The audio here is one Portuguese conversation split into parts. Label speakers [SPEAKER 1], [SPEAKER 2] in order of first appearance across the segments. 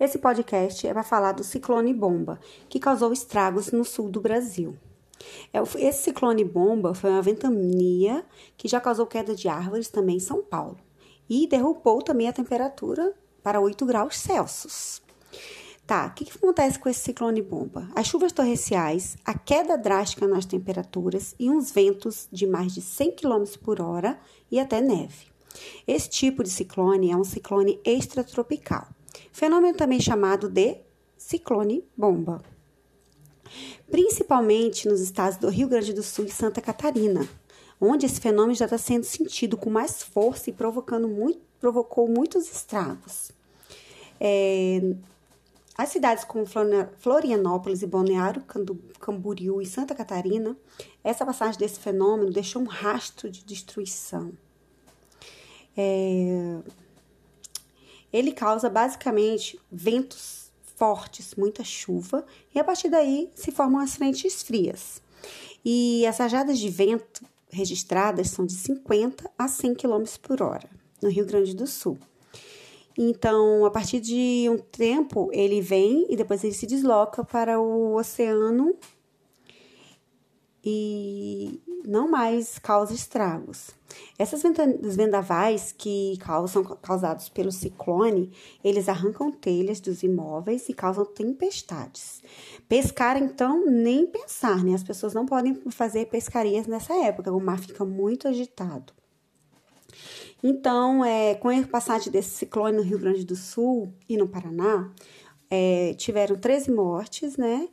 [SPEAKER 1] Esse podcast é para falar do ciclone bomba, que causou estragos no sul do Brasil. É esse ciclone bomba foi uma ventania que já causou queda de árvores também em São Paulo e derrubou também a temperatura para 8 graus Celsius. Tá, o que, que acontece com esse ciclone bomba? As chuvas torrenciais, a queda drástica nas temperaturas e uns ventos de mais de 100 km por hora e até neve. Esse tipo de ciclone é um ciclone extratropical, fenômeno também chamado de ciclone bomba. Principalmente nos estados do Rio Grande do Sul e Santa Catarina, onde esse fenômeno já está sendo sentido com mais força e provocando muito, provocou muitos estragos. É, as cidades como Florianópolis e Balneário Camboriú e Santa Catarina, essa passagem desse fenômeno deixou um rastro de destruição. É... Ele causa basicamente ventos fortes, muita chuva, e a partir daí se formam as frentes frias. E as rajadas de vento registradas são de 50 a 100 km por hora no Rio Grande do Sul. Então, a partir de um tempo, ele vem e depois ele se desloca para o oceano e não mais causa estragos. Essas vendavais que causam causados pelo ciclone, eles arrancam telhas dos imóveis e causam tempestades. Pescar, então, nem pensar, né? As pessoas não podem fazer pescarias nessa época, o mar fica muito agitado. Então, é, com a passagem desse ciclone no Rio Grande do Sul e no Paraná, é, tiveram 13 mortes, né?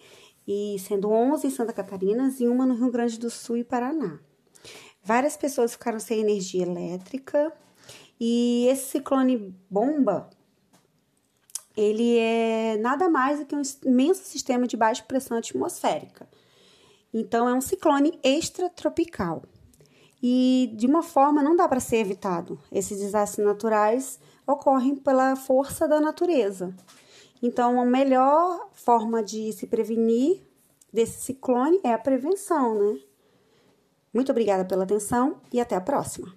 [SPEAKER 1] E sendo 11 em Santa Catarina e uma no Rio Grande do Sul e Paraná. Várias pessoas ficaram sem energia elétrica e esse ciclone bomba, ele é nada mais do que um imenso sistema de baixa pressão atmosférica. Então, é um ciclone extratropical e de uma forma não dá para ser evitado. Esses desastres naturais ocorrem pela força da natureza. Então, a melhor forma de se prevenir desse ciclone é a prevenção, né? Muito obrigada pela atenção e até a próxima.